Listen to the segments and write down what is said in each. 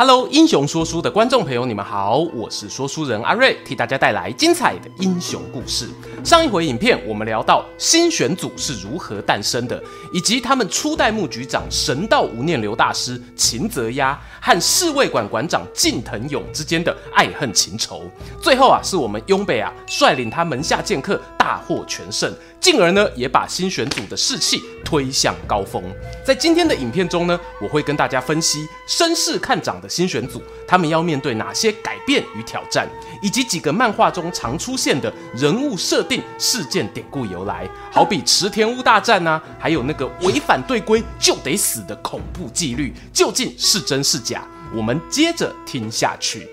Hello，英雄说书的观众朋友，你们好，我是说书人阿瑞，替大家带来精彩的英雄故事。上一回影片，我们聊到新选组是如何诞生的，以及他们初代牧局长神道无念流大师秦泽鸭和侍卫馆馆长近藤勇之间的爱恨情仇。最后啊，是我们雍北啊率领他门下剑客大获全胜。进而呢，也把新选组的士气推向高峰。在今天的影片中呢，我会跟大家分析声势看涨的新选组，他们要面对哪些改变与挑战，以及几个漫画中常出现的人物设定、事件典故由来，好比池田屋大战啊，还有那个违反队规就得死的恐怖纪律，究竟是真是假？我们接着听下去。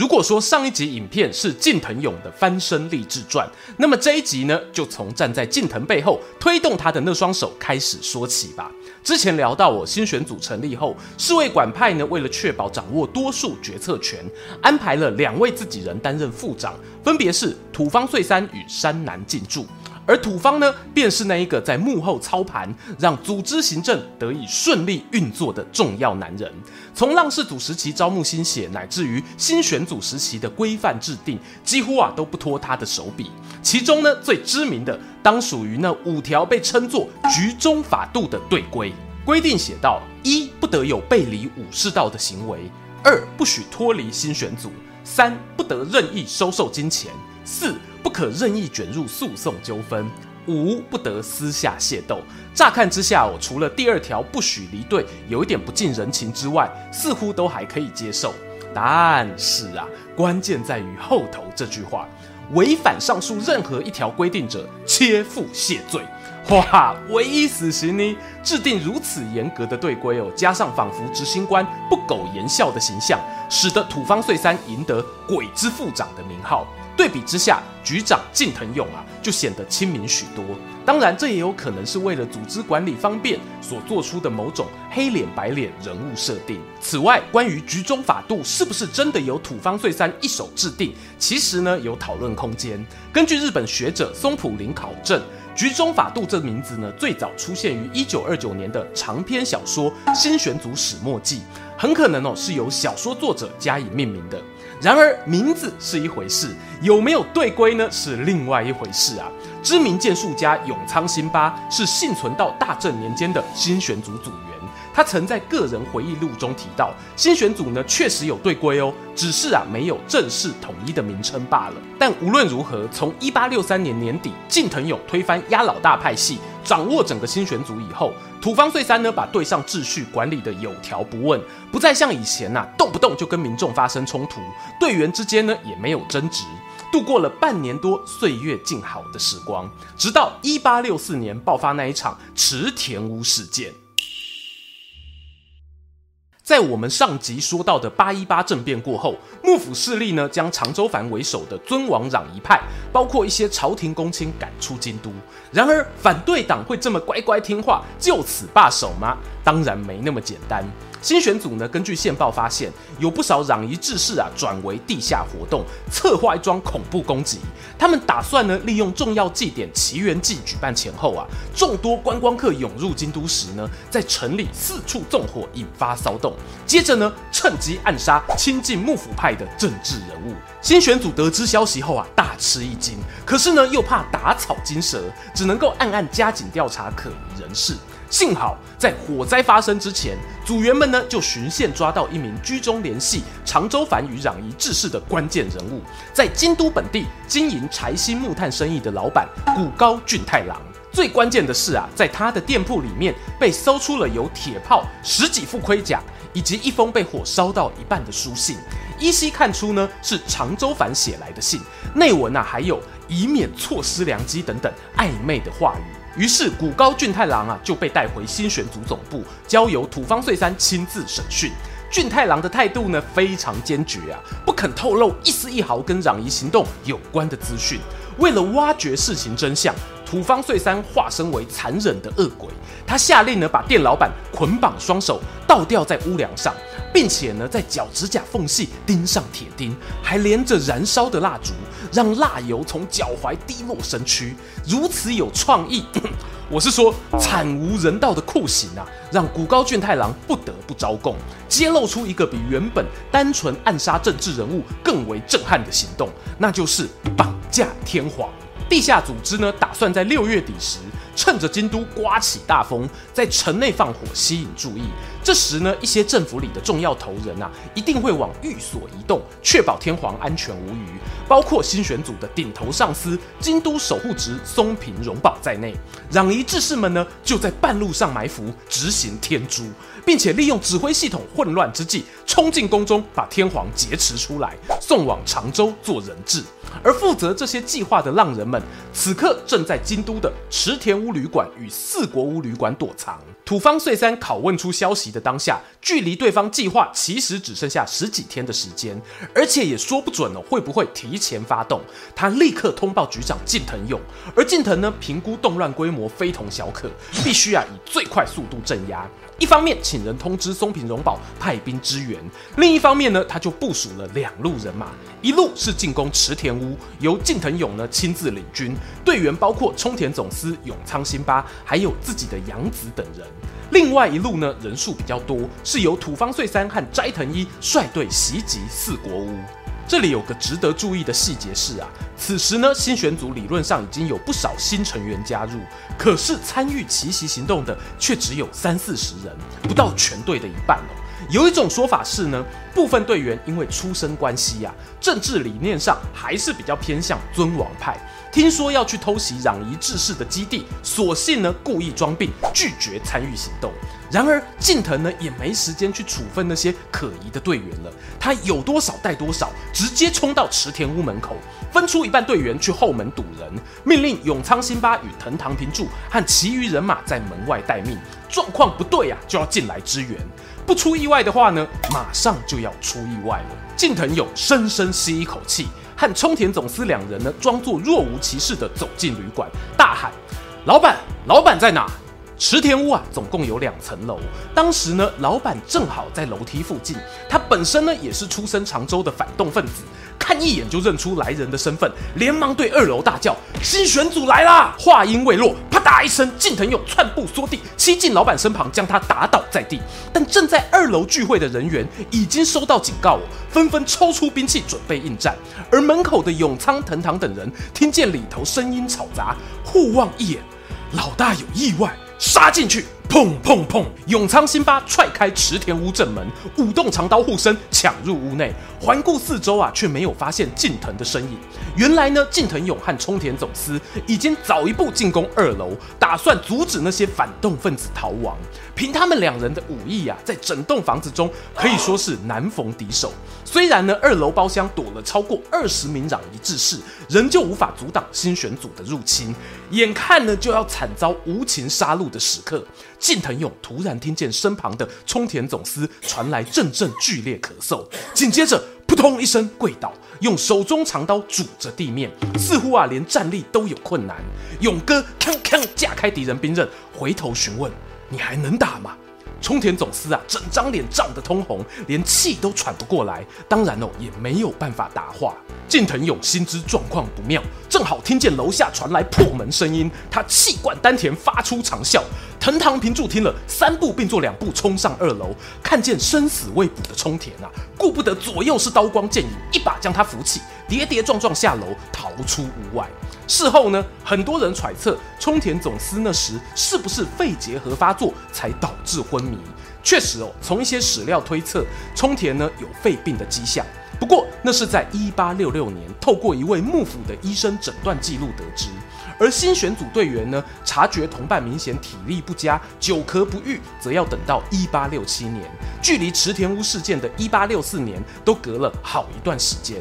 如果说上一集影片是近藤勇的翻身励志传，那么这一集呢，就从站在近藤背后推动他的那双手开始说起吧。之前聊到我新选组成立后，侍卫馆派呢，为了确保掌握多数决策权，安排了两位自己人担任副长，分别是土方岁三与山南进驻。而土方呢，便是那一个在幕后操盘，让组织行政得以顺利运作的重要男人。从浪士组时期招募新血，乃至于新选组时期的规范制定，几乎啊都不脱他的手笔。其中呢，最知名的当属于那五条被称作局中法度的队规。规定写道：一不得有背离武士道的行为；二不许脱离新选组；三不得任意收受金钱；四。不可任意卷入诉讼纠纷，五不得私下械斗。乍看之下，我除了第二条不许离队有一点不近人情之外，似乎都还可以接受。但是啊，关键在于后头这句话：违反上述任何一条规定者，切腹谢罪。哇，唯一死刑呢？制定如此严格的队规哦，加上仿佛执行官不苟言笑的形象，使得土方岁三赢得“鬼之副长”的名号。对比之下，局长近藤勇啊就显得亲民许多。当然，这也有可能是为了组织管理方便所做出的某种黑脸白脸人物设定。此外，关于局中法度是不是真的由土方岁三一手制定，其实呢有讨论空间。根据日本学者松浦林考证，局中法度这名字呢最早出现于一九二九年的长篇小说《新选组始末记》，很可能哦是由小说作者加以命名的。然而，名字是一回事，有没有队规呢？是另外一回事啊。知名剑术家永仓新八是幸存到大正年间的新选组组员，他曾在个人回忆录中提到，新选组呢确实有队规哦，只是啊没有正式统一的名称罢了。但无论如何，从一八六三年年底近藤勇推翻鸭老大派系，掌握整个新选组以后，土方岁三呢，把队上秩序管理的有条不紊，不再像以前呐、动不动就跟民众发生冲突，队员之间呢也没有争执，度过了半年多岁月静好的时光，直到一八六四年爆发那一场池田屋事件。在我们上集说到的八一八政变过后，幕府势力呢将长州藩为首的尊王攘夷派，包括一些朝廷公卿赶出京都。然而，反对党会这么乖乖听话，就此罢手吗？当然没那么简单。新选组呢，根据线报发现，有不少攘夷志士啊，转为地下活动，策划一桩恐怖攻击。他们打算呢，利用重要祭典祇园祭举办前后啊，众多观光客涌入京都时呢，在城里四处纵火，引发骚动。接着呢，趁机暗杀亲近幕府派的政治人物。新选组得知消息后啊，大吃一惊，可是呢，又怕打草惊蛇，只能够暗暗加紧调查可疑人士。幸好在火灾发生之前，组员们呢就循线抓到一名居中联系长州藩与攘夷志士的关键人物，在京都本地经营柴薪木炭生意的老板谷高俊太郎。最关键的是啊，在他的店铺里面被搜出了有铁炮、十几副盔甲以及一封被火烧到一半的书信，依稀看出呢是长州藩写来的信，内文啊还有以免错失良机等等暧昧的话语。于是，古高俊太郎啊就被带回新选组总部，交由土方岁三亲自审讯。俊太郎的态度呢非常坚决啊，不肯透露一丝一毫跟攘夷行动有关的资讯。为了挖掘事情真相，土方岁三化身为残忍的恶鬼，他下令呢把店老板捆绑双手倒吊在屋梁上，并且呢在脚趾甲缝隙钉上铁钉，还连着燃烧的蜡烛，让蜡油从脚踝滴落身躯。如此有创意，我是说惨无人道的酷刑啊，让古高俊太郎不得不招供，揭露出一个比原本单纯暗杀政治人物更为震撼的行动，那就是绑架天皇。地下组织呢，打算在六月底时，趁着京都刮起大风，在城内放火吸引注意。这时呢，一些政府里的重要头人啊，一定会往寓所移动，确保天皇安全无虞。包括新选组的顶头上司京都守护职松平荣保在内，攘夷志士们呢，就在半路上埋伏，执行天诛，并且利用指挥系统混乱之际，冲进宫中，把天皇劫持出来，送往长州做人质。而负责这些计划的浪人们，此刻正在京都的池田屋旅馆与四国屋旅馆躲藏。土方岁三拷问出消息的当下，距离对方计划其实只剩下十几天的时间，而且也说不准哦会不会提前发动。他立刻通报局长近藤勇，而近藤呢，评估动乱规模非同小可，必须啊以最快速度镇压。一方面请人通知松平荣保派兵支援，另一方面呢，他就部署了两路人马，一路是进攻池田屋，由近藤勇呢亲自领军，队员包括冲田总司永仓新八，还有自己的养子等人；另外一路呢人数比较多，是由土方岁三和斋藤一率队袭击四国屋。这里有个值得注意的细节是啊，此时呢，新选组理论上已经有不少新成员加入，可是参与奇袭行动的却只有三四十人，不到全队的一半哦。有一种说法是呢，部分队员因为出身关系呀、啊，政治理念上还是比较偏向尊王派。听说要去偷袭攘夷志士的基地，索性呢故意装病，拒绝参与行动。然而近藤呢也没时间去处分那些可疑的队员了，他有多少带多少，直接冲到池田屋门口，分出一半队员去后门堵人，命令永仓新八与藤堂平助和其余人马在门外待命，状况不对啊就要进来支援，不出意外的话呢，马上就要出意外了。近藤勇深深吸一口气。和冲田总司两人呢，装作若无其事的走进旅馆，大喊：“老板，老板在哪？”池田屋啊，总共有两层楼。当时呢，老板正好在楼梯附近。他本身呢，也是出身长州的反动分子，看一眼就认出来人的身份，连忙对二楼大叫：“新选组来啦！”话音未落，啪嗒一声，近藤勇窜步缩地，欺进老板身旁，将他打倒在地。但正在二楼聚会的人员已经收到警告，纷纷抽出兵器准备应战。而门口的永仓、藤堂等人听见里头声音吵杂，互望一眼，老大有意外。杀进去！砰砰砰！永仓新八踹开池田屋正门，舞动长刀护身，抢入屋内。环顾四周啊，却没有发现近藤的身影。原来呢，近藤勇和冲田总司已经早一步进攻二楼，打算阻止那些反动分子逃亡。凭他们两人的武艺呀、啊，在整栋房子中可以说是难逢敌手。虽然呢，二楼包厢躲了超过二十名攘夷志士，仍旧无法阻挡新选组的入侵。眼看呢，就要惨遭无情杀戮的时刻。近藤勇突然听见身旁的冲田总司传来阵阵剧烈咳嗽，紧接着扑通一声跪倒，用手中长刀拄着地面，似乎啊连站立都有困难。勇哥锵锵架开敌人兵刃，回头询问：“你还能打吗？”冲田总司啊，整张脸涨得通红，连气都喘不过来，当然哦，也没有办法答话。近藤勇心知状况不妙，正好听见楼下传来破门声音，他气贯丹田，发出长啸。藤堂平助听了，三步并作两步冲上二楼，看见生死未卜的冲田啊，顾不得左右是刀光剑影，一把将他扶起，跌跌撞撞下楼，逃出屋外。事后呢，很多人揣测冲田总司那时是不是肺结核发作才导致昏迷。确实哦，从一些史料推测，冲田呢有肺病的迹象。不过那是在一八六六年透过一位幕府的医生诊断记录得知。而新选组队员呢，察觉同伴明显体力不佳，久咳不愈，则要等到一八六七年，距离池田屋事件的一八六四年都隔了好一段时间。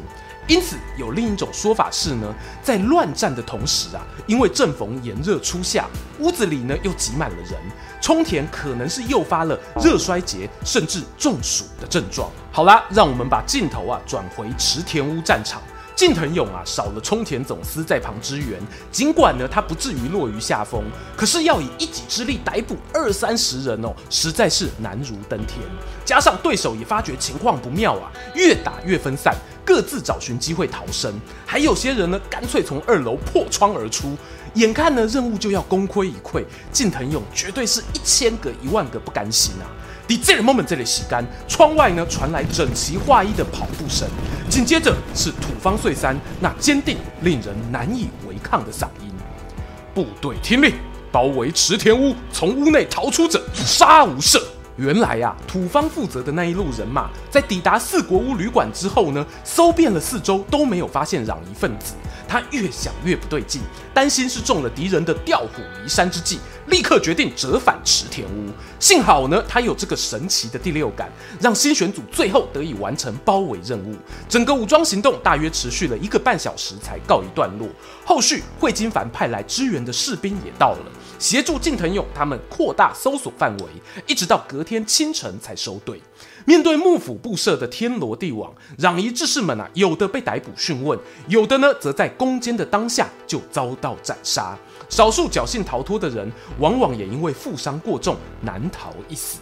因此，有另一种说法是呢，在乱战的同时啊，因为正逢炎热初夏，屋子里呢又挤满了人，冲田可能是诱发了热衰竭甚至中暑的症状。好啦，让我们把镜头啊转回池田屋战场。近藤勇啊，少了冲田总司在旁支援，尽管呢他不至于落于下风，可是要以一己之力逮捕二三十人哦，实在是难如登天。加上对手也发觉情况不妙啊，越打越分散，各自找寻机会逃生，还有些人呢干脆从二楼破窗而出。眼看呢任务就要功亏一篑，近藤勇绝对是一千个一万个不甘心啊！在这个 moment 这里洗干，窗外呢传来整齐划一的跑步声，紧接着是土方岁三那坚定、令人难以违抗的嗓音：“部队听令，包围池田屋，从屋内逃出者杀无赦。”原来呀、啊，土方负责的那一路人马，在抵达四国屋旅馆之后呢，搜遍了四周都没有发现攘夷分子。他越想越不对劲，担心是中了敌人的调虎离山之计，立刻决定折返池田屋。幸好呢，他有这个神奇的第六感，让新选组最后得以完成包围任务。整个武装行动大约持续了一个半小时才告一段落。后续会津藩派来支援的士兵也到了。协助近藤勇他们扩大搜索范围，一直到隔天清晨才收队。面对幕府布设的天罗地网，攘夷志士们啊，有的被逮捕讯问，有的呢，则在攻坚的当下就遭到斩杀。少数侥幸逃脱的人，往往也因为负伤过重，难逃一死。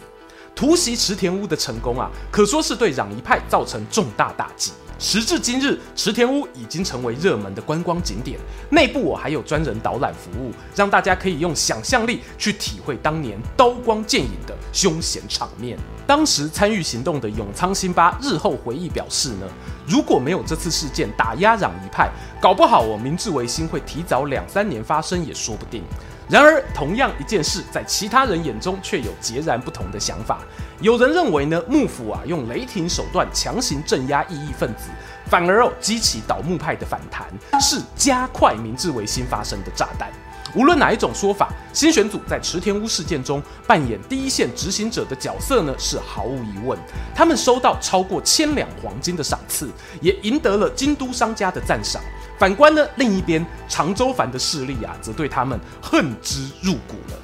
突袭池田屋的成功啊，可说是对攘夷派造成重大打击。时至今日，池田屋已经成为热门的观光景点，内部我还有专人导览服务，让大家可以用想象力去体会当年刀光剑影的凶险场面。当时参与行动的永仓新八日后回忆表示呢，如果没有这次事件打压攘夷派，搞不好我明治维新会提早两三年发生也说不定。然而，同样一件事，在其他人眼中却有截然不同的想法。有人认为呢，幕府啊用雷霆手段强行镇压异议分子，反而哦激起倒幕派的反弹，是加快明治维新发生的炸弹。无论哪一种说法，新选组在池田屋事件中扮演第一线执行者的角色呢，是毫无疑问。他们收到超过千两黄金的赏赐，也赢得了京都商家的赞赏。反观呢，另一边长州藩的势力啊，则对他们恨之入骨了。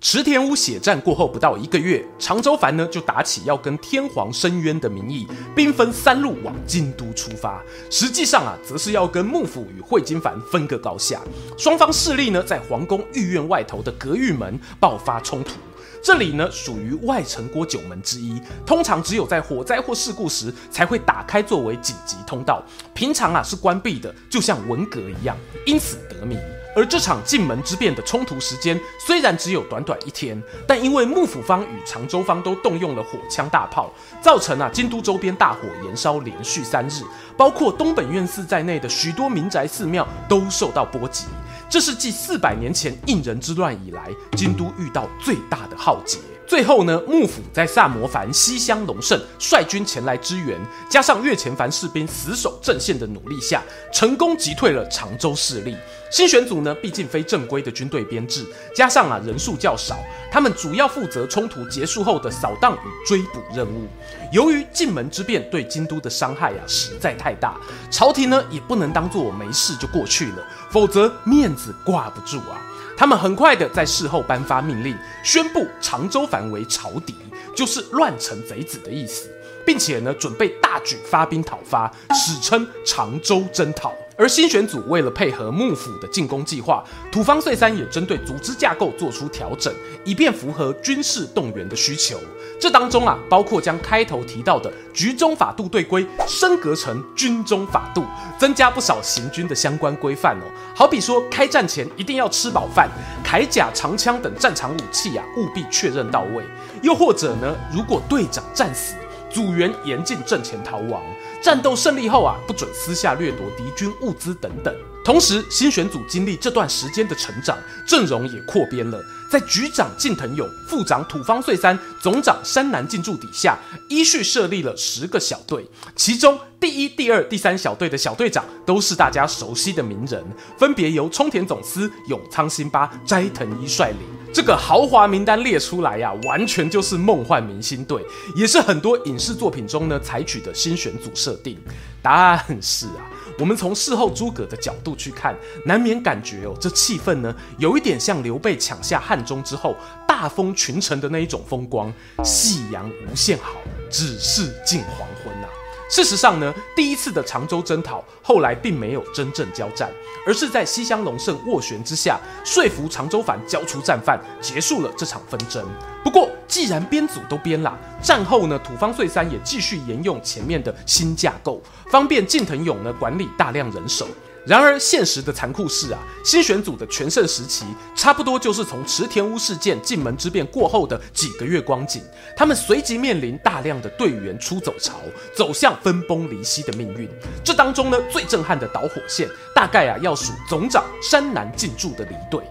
池田屋血战过后不到一个月，长州藩呢就打起要跟天皇申冤的名义，兵分三路往京都出发。实际上啊，则是要跟幕府与会津藩分个高下。双方势力呢，在皇宫御苑外头的隔御门爆发冲突。这里呢，属于外城郭九门之一，通常只有在火灾或事故时才会打开作为紧急通道，平常啊是关闭的，就像文革一样，因此得名。而这场进门之变的冲突时间虽然只有短短一天，但因为幕府方与长州方都动用了火枪大炮，造成啊京都周边大火延烧连续三日，包括东本愿寺在内的许多民宅寺庙都受到波及。这是继四百年前应仁之乱以来，京都遇到最大的浩劫。最后呢，幕府在萨摩藩西乡隆盛率军前来支援，加上越前藩士兵死守阵线的努力下，成功击退了长州势力。新选组呢，毕竟非正规的军队编制，加上啊人数较少，他们主要负责冲突结束后的扫荡与追捕任务。由于进门之变对京都的伤害呀实在太大，朝廷呢也不能当做我没事就过去了，否则面子挂不住啊。他们很快的在事后颁发命令，宣布长州藩为朝敌，就是乱臣贼子的意思，并且呢准备大举发兵讨伐，史称长州征讨。而新选组为了配合幕府的进攻计划，土方岁三也针对组织架构做出调整，以便符合军事动员的需求。这当中啊，包括将开头提到的局中法度队规升格成军中法度，增加不少行军的相关规范哦。好比说，开战前一定要吃饱饭，铠甲、长枪等战场武器啊，务必确认到位。又或者呢，如果队长战死，组员严禁阵前逃亡。战斗胜利后啊，不准私下掠夺敌军物资等等。同时，新选组经历这段时间的成长，阵容也扩编了。在局长近藤勇、副长土方岁三、总长山南进驻底下，依序设立了十个小队。其中第一、第二、第三小队的小队长都是大家熟悉的名人，分别由冲田总司、永仓新八、斋藤一率领。这个豪华名单列出来呀、完全就是梦幻明星队，也是很多影视作品中呢采取的新选组设定。答案是啊，我们从事后诸葛的角度去看，难免感觉哦，这气氛呢有一点像刘备抢下汉中之后大封群臣的那一种风光。夕阳无限好，只是近黄昏呐、事实上呢，第一次的长州征讨后来并没有真正交战，而是在西乡隆盛斡旋之下，说服长州藩交出战犯，结束了这场纷争。不过，既然编组都编了，战后呢，土方岁三也继续沿用前面的新架构，方便近藤勇呢管理大量人手。然而，现实的残酷是啊，新选组的全盛时期，差不多就是从池田屋事件、进门之变过后的几个月光景。他们随即面临大量的队员出走潮，走向分崩离析的命运。这当中呢，最震撼的导火线，大概啊要数总长山南进驻的离队。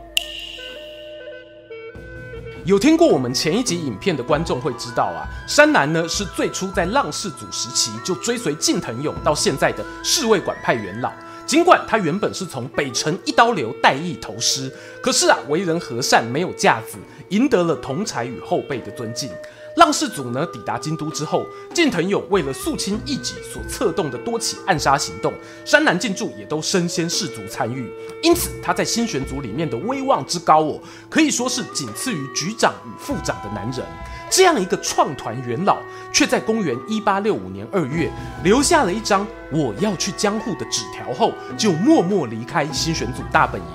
有听过我们前一集影片的观众会知道啊，山南呢是最初在浪士组时期就追随近藤勇到现在的侍卫馆派元老。尽管他原本是从北辰一刀流带役投师，可是啊，为人和善，没有架子，赢得了同侪与后辈的尊敬。浪士组呢抵达京都之后，近藤勇为了肃清异己所策动的多起暗杀行动，山南进驻也都身先士卒参与，因此他在新选组里面的威望之高哦，可以说是仅次于局长与副长的男人。这样一个创团元老，却在公元一八六五年二月留下了一张我要去江户的纸条后，就默默离开新选组大本营。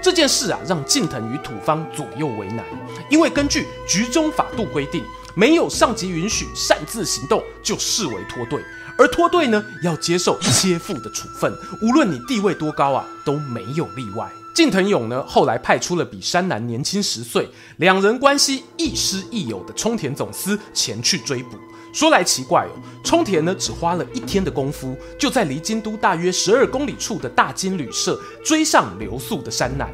这件事啊，让近藤与土方左右为难，因为根据局中法度规定，没有上级允许擅自行动，就视为脱队，而脱队呢，要接受切腹的处分，无论你地位多高啊，都没有例外。近藤勇呢，后来派出了比山南年轻十岁、两人关系亦师亦友的冲田总司前去追捕。说来奇怪哦，冲田呢只花了一天的功夫，就在离京都大约十二公里处的大金旅社追上留宿的山南。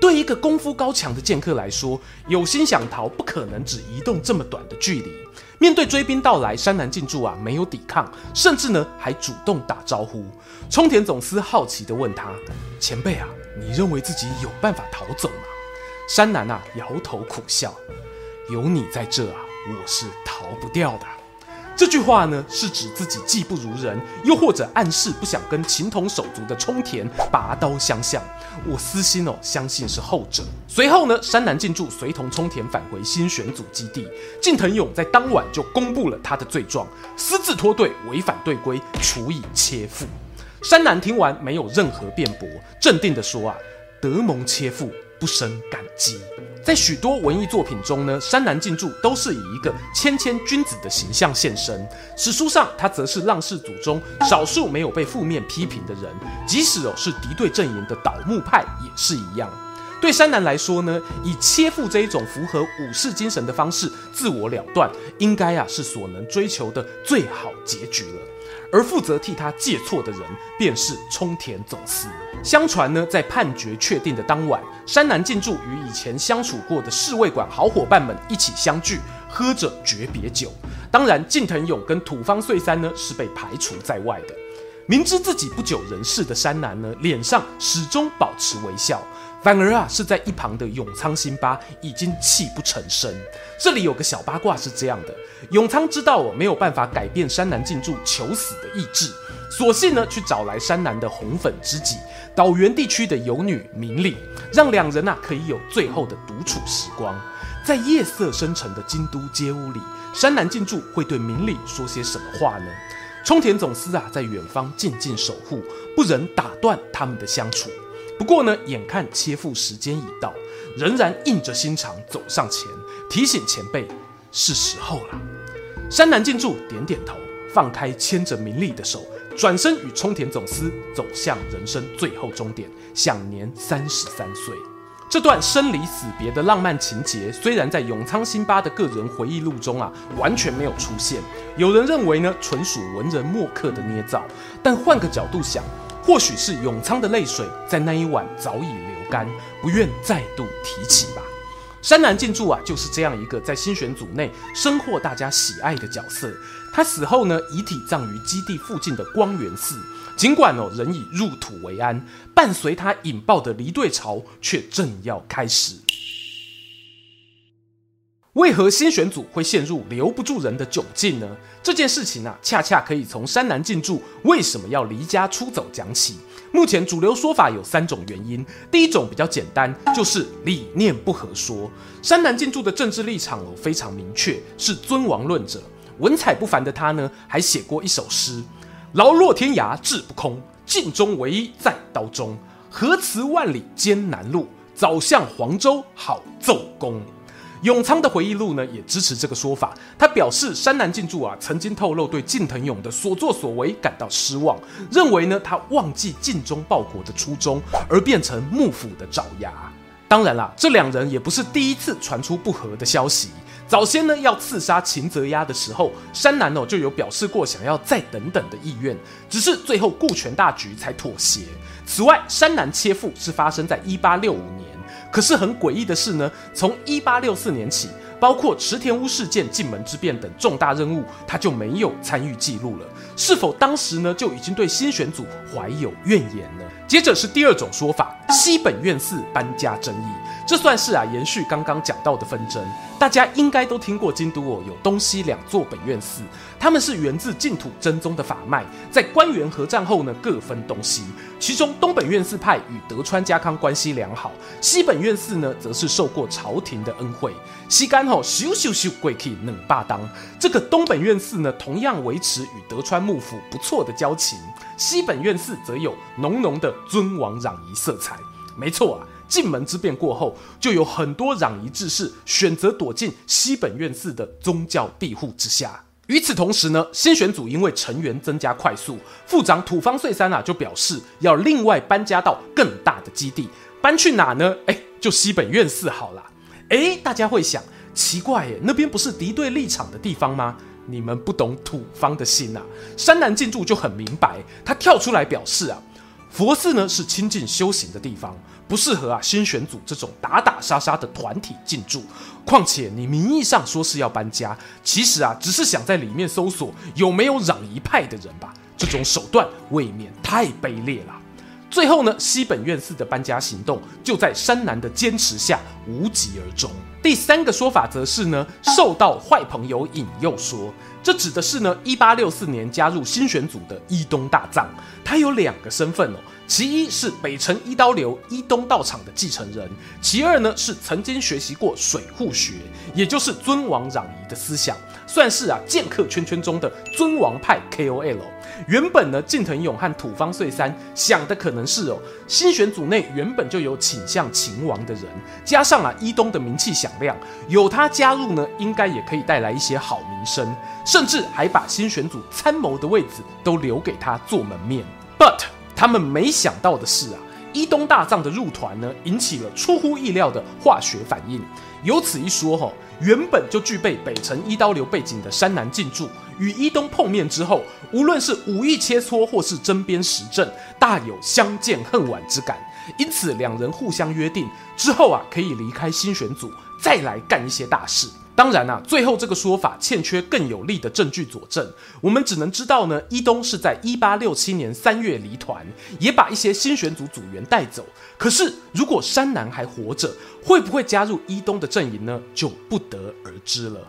对一个功夫高强的剑客来说，有心想逃，不可能只移动这么短的距离。面对追兵到来，山南进驻啊没有抵抗，甚至呢还主动打招呼。冲田总司好奇地问他：“前辈啊。”你认为自己有办法逃走吗？山南啊，摇头苦笑。有你在这啊，我是逃不掉的。这句话呢，是指自己技不如人，又或者暗示不想跟情同手足的冲田拔刀相向。我私心哦，相信是后者。随后呢，山南进驻随同冲田返回新选组基地。近藤勇在当晚就公布了他的罪状：私自脱队，违反队规，处以切腹。山南听完没有任何辩驳，镇定地说：“啊，得蒙切腹，不胜感激。”在许多文艺作品中呢，山南进驻都是以一个谦谦君子的形象现身。史书上，他则是浪士祖中少数没有被负面批评的人，即使哦是敌对阵营的倒幕派也是一样。对山南来说呢，以切腹这一种符合武士精神的方式自我了断，应该啊是所能追求的最好结局了。而负责替他借错的人，便是冲田总司。相传呢，在判决确定的当晚，山南进驻与以前相处过的侍卫馆好伙伴们一起相聚，喝着诀别酒。当然，近藤勇跟土方岁三呢是被排除在外的。明知自己不久人世的山南呢，脸上始终保持微笑。反而啊，是在一旁的永仓新八已经泣不成声。这里有个小八卦是这样的：永仓知道我没有办法改变山南进驻求死的意志，索性呢去找来山南的红粉知己岛原地区的游女明里，让两人啊可以有最后的独处时光。在夜色深沉的京都街屋里，山南进驻会对明里说些什么话呢？冲田总司啊在远方静静守护，不忍打断他们的相处。不过呢，眼看切腹时间已到，仍然硬着心肠走上前，提醒前辈是时候了。山南进驻点点头，放开牵着明利的手，转身与冲田总司走向人生最后终点，享年三十三岁。这段生离死别的浪漫情节，虽然在永仓新八的个人回忆录中啊完全没有出现，有人认为呢纯属文人墨客的捏造，但换个角度想。或许是永仓的泪水在那一晚早已流干，不愿再度提起吧。山南进驻啊，就是这样一个在新选组内深获大家喜爱的角色。他死后呢，遗体葬于基地附近的光源寺。尽管哦，人已入土为安，伴随他引爆的离队潮却正要开始。为何新选组会陷入留不住人的窘境呢？这件事情啊，恰恰可以从山南进驻为什么要离家出走讲起。目前主流说法有三种原因，第一种比较简单，就是理念不合说。山南进驻的政治立场非常明确，是尊王论者。文采不凡的他呢，还写过一首诗：劳若天涯志不空，尽忠唯一在刀中。何辞万里艰难路，早向黄州好奏功。永昌的回忆录呢，也支持这个说法。他表示，山南进驻啊，曾经透露对近藤勇的所作所为感到失望，认为呢，他忘记尽忠报国的初衷，而变成幕府的爪牙。当然啦，这两人也不是第一次传出不和的消息。早先呢，要刺杀秦泽鸭的时候，山南哦就有表示过想要再等等的意愿，只是最后顾全大局才妥协。此外，山南切腹是发生在一八六五年。可是很诡异的是呢，从一八六四年起，包括池田屋事件、进门之变等重大任务，他就没有参与记录了。是否当时呢就已经对新选组怀有怨言呢？接着是第二种说法，西本院寺搬家争议，这算是啊延续刚刚讲到的纷争。大家应该都听过京都哦，有东西两座本院寺，他们是源自净土真宗的法脉，在关原合战后呢各分东西。其中东本院寺派与德川家康关系良好，西本院寺呢则是受过朝廷的恩惠。西干吼咻咻咻贵气冷霸当，这个东本院寺呢同样维持与德川幕府不错的交情，西本院寺则有浓浓的尊王攘夷色彩。没错啊。进门之变过后，就有很多攘夷志士选择躲进西本愿寺的宗教庇护之下。与此同时呢，新选组因为成员增加快速，副长土方岁三啊就表示要另外搬家到更大的基地，搬去哪呢？哎，就西本愿寺好了。哎，大家会想，奇怪耶，那边不是敌对立场的地方吗？你们不懂土方的心啊。山南进驻就很明白，他跳出来表示啊。佛寺呢是清净修行的地方，不适合啊新选组这种打打杀杀的团体进驻。况且你名义上说是要搬家，其实啊只是想在里面搜索有没有攘夷派的人吧？这种手段未免太卑劣了。最后呢，西本愿寺的搬家行动就在山南的坚持下无疾而终。第三个说法则是呢，受到坏朋友引诱说。这指的是呢，一八六四年加入新选组的伊东大藏，他有两个身份哦，其一是北辰一刀流伊东道场的继承人，其二呢是曾经学习过水户学，也就是尊王攘夷的思想，算是啊剑客圈圈中的尊王派 KOL。原本呢，近藤勇和土方岁三想的可能是哦，新选组内原本就有倾向秦王的人，加上啊伊东的名气响亮，有他加入呢，应该也可以带来一些好名声，甚至还把新选组参谋的位置都留给他做门面。But 他们没想到的是啊，伊东大藏的入团呢，引起了出乎意料的化学反应。有此一说哈，原本就具备北辰一刀流背景的山南进驻。与伊东碰面之后，无论是武艺切磋或是针砭时政，大有相见恨晚之感。因此，两人互相约定之后啊，可以离开新选组，再来干一些大事。当然啊，最后这个说法欠缺更有力的证据佐证，我们只能知道呢，伊东是在一八六七年三月离团，也把一些新选组组员带走。可是，如果山南还活着，会不会加入伊东的阵营呢？就不得而知了。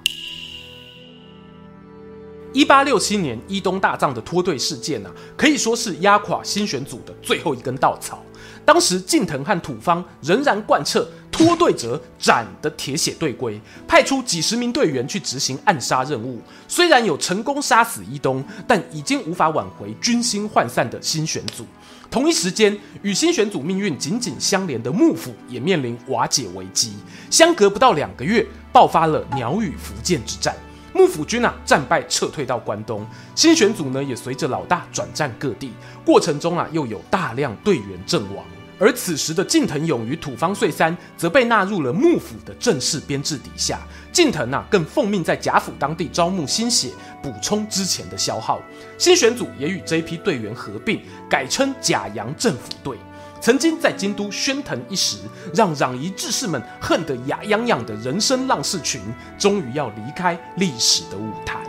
一八六七年伊东大藏的脱队事件啊，可以说是压垮新选组的最后一根稻草。当时近藤和土方仍然贯彻脱队者斩的铁血队规，派出几十名队员去执行暗杀任务。虽然有成功杀死伊东，但已经无法挽回军心涣散的新选组。同一时间，与新选组命运紧紧相连的幕府也面临瓦解危机。相隔不到两个月，爆发了鸟羽伏见之战。幕府军啊战败撤退到关东，新选组呢也随着老大转战各地，过程中啊又有大量队员阵亡。而此时的近藤勇与土方岁三则被纳入了幕府的正式编制底下，近藤啊更奉命在甲府当地招募新血，补充之前的消耗。新选组也与这批队员合并，改称甲阳政府队。曾经在京都喧腾一时，让攘夷志士们恨得牙痒痒的人生浪士群，终于要离开历史的舞台。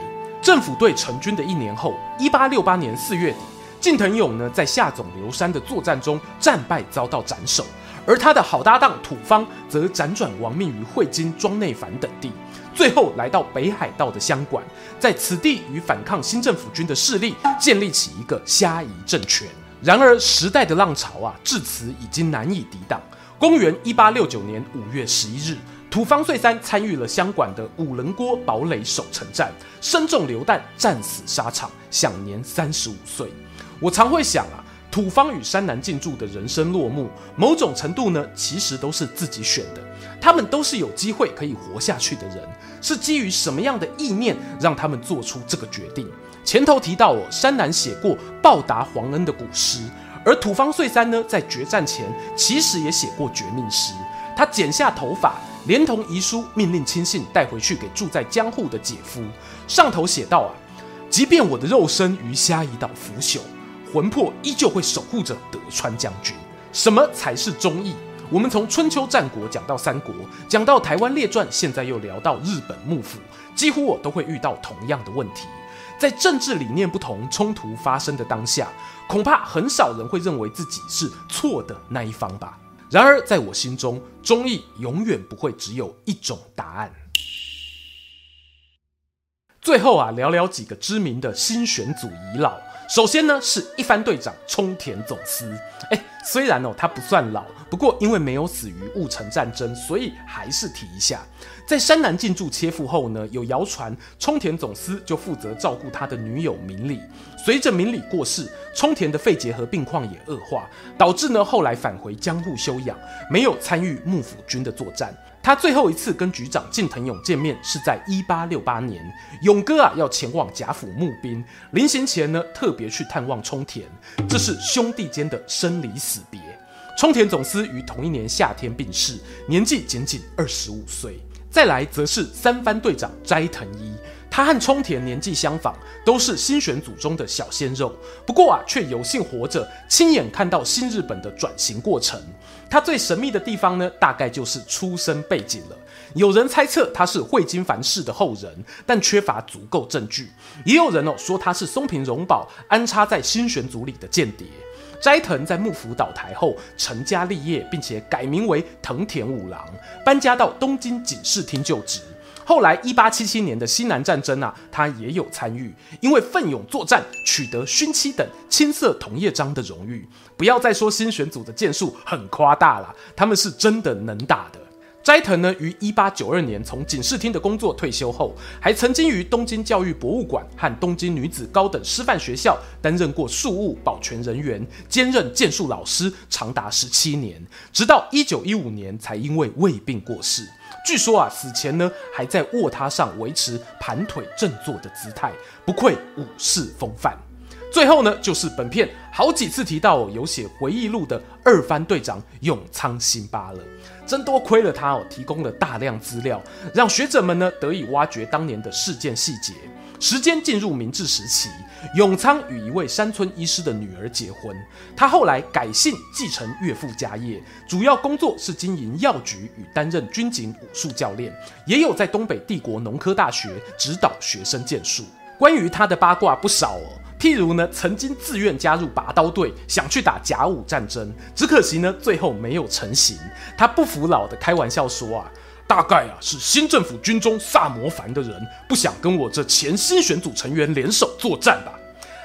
政府队成军的一年后，一八六八年四月底，近藤勇呢在下总流山的作战中战败，遭到斩首，而他的好搭档土方则辗转亡命于会津、庄内藩等地，最后来到北海道的香馆，在此地与反抗新政府军的势力建立起一个虾夷政权。然而，时代的浪潮啊，至此已经难以抵挡。公元一八六九年五月十一日，土方岁三参与了湘馆的五棱郭堡垒守城战，身中流弹，战死沙场，享年三十五岁。我常会想啊，土方与山南静助的人生落幕，某种程度呢，其实都是自己选的。他们都是有机会可以活下去的人，是基于什么样的意念让他们做出这个决定？前头提到哦，山南写过报答皇恩的古诗，而土方岁三呢，在决战前其实也写过绝命诗。他剪下头发，连同遗书，命令亲信带回去给住在江户的姐夫。上头写道啊，即便我的肉身鱼虾已倒腐朽，魂魄依旧会守护着德川将军。什么才是忠义？我们从春秋战国讲到三国，讲到台湾列传，现在又聊到日本幕府，几乎我都会遇到同样的问题。在政治理念不同、冲突发生的当下，恐怕很少人会认为自己是错的那一方吧。然而，在我心中，忠义永远不会只有一种答案。最后啊，聊聊几个知名的新选组遗老。首先呢，是一番队长冲田总司。哎，虽然哦他不算老，不过因为没有死于戊辰战争，所以还是提一下。在山南进驻切腹后呢，有谣传冲田总司就负责照顾他的女友明里。随着明里过世，冲田的肺结核病况也恶化，导致呢后来返回江户休养，没有参与幕府军的作战。他最后一次跟局长近藤勇见面是在一八六八年，勇哥啊要前往甲府募兵，临行前呢特别去探望冲田，这是兄弟间的生离死别。冲田总司于同一年夏天病逝，年纪仅仅二十五岁。再来则是三番队长斋藤一，他和冲田年纪相仿，都是新选组中的小鲜肉，不过啊却有幸活着，亲眼看到新日本的转型过程。他最神秘的地方呢，大概就是出生背景了。有人猜测他是会津藩氏的后人，但缺乏足够证据。也有人哦说他是松平荣保安插在新选组里的间谍。斋藤在幕府倒台后成家立业，并且改名为藤田五郎，搬家到东京警视厅就职。后来一八七七年的西南战争啊，他也有参与，因为奋勇作战，取得勋七等青色铜叶章的荣誉。不要再说新选组的剑术很夸大了，他们是真的能打的。斋藤呢，于一八九二年从警视厅的工作退休后，还曾经于东京教育博物馆和东京女子高等师范学校担任过庶务保全人员，兼任剑术老师长达十七年，直到一九一五年才因为胃病过世。据说啊，死前呢还在卧榻上维持盘腿正坐的姿态，不愧武士风范。最后呢，就是本片好几次提到，有写回忆录的二番队长永仓新八了。真多亏了他哦，提供了大量资料，让学者们呢得以挖掘当年的事件细节。时间进入明治时期，永仓与一位山村医师的女儿结婚，他后来改姓继承岳父家业，主要工作是经营药局与担任军警武术教练，也有在东北帝国农科大学指导学生剑术。关于他的八卦不少哦。譬如呢，曾经自愿加入拔刀队，想去打甲午战争，只可惜呢，最后没有成行。他不服老的开玩笑说啊，大概啊是新政府军中萨摩藩的人不想跟我这前新选组成员联手作战吧。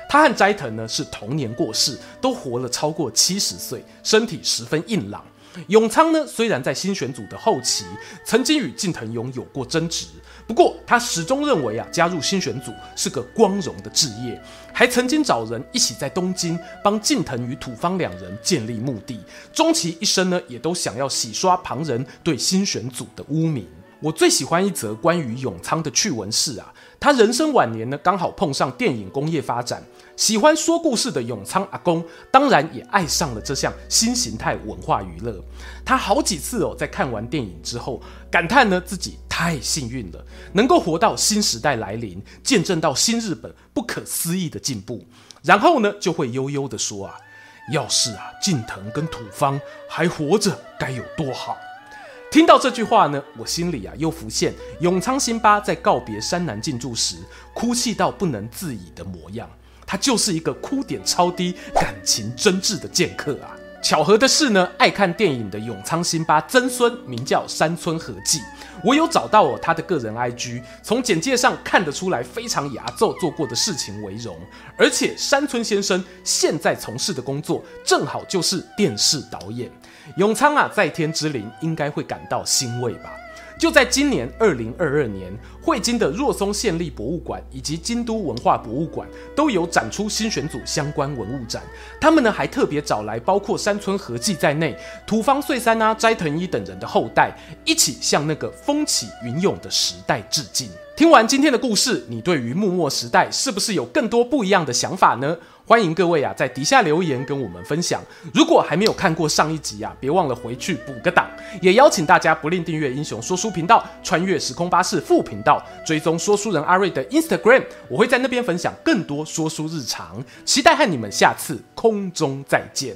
他和斋藤呢是同年过世，都活了超过七十岁，身体十分硬朗。永仓呢，虽然在新选组的后期曾经与近藤勇有过争执，不过他始终认为啊，加入新选组是个光荣的志业，还曾经找人一起在东京帮近藤与土方两人建立墓地，终其一生呢，也都想要洗刷旁人对新选组的污名。我最喜欢一则关于永仓的趣闻事啊，他人生晚年呢，刚好碰上电影工业发展。喜欢说故事的永仓阿公，当然也爱上了这项新形态文化娱乐。他好几次哦，在看完电影之后，感叹呢自己太幸运了，能够活到新时代来临，见证到新日本不可思议的进步。然后呢，就会悠悠地说啊，要是啊近藤跟土方还活着，该有多好。听到这句话呢，我心里啊又浮现永仓新八在告别山南静助时，哭泣到不能自已的模样。他就是一个哭点超低、感情真挚的剑客啊！巧合的是呢，爱看电影的永仓新八曾孙名叫山村和纪，我有找到哦他的个人 IG，从简介上看得出来非常亚奏做过的事情为荣，而且山村先生现在从事的工作正好就是电视导演。永仓啊，在天之灵应该会感到欣慰吧。就在今年二零二二年，会津的若松县立博物馆以及京都文化博物馆都有展出新选组相关文物展。他们呢还特别找来包括山村和纪在内土方岁三啊、斋藤一等人的后代，一起向那个风起云涌的时代致敬。听完今天的故事，你对于幕末时代是不是有更多不一样的想法呢？欢迎各位啊，在底下留言跟我们分享。如果还没有看过上一集啊，别忘了回去补个档。也邀请大家不吝订阅英雄说书频道、穿越时空巴士副频道，追踪说书人阿瑞的 Instagram，我会在那边分享更多说书日常。期待和你们下次空中再见。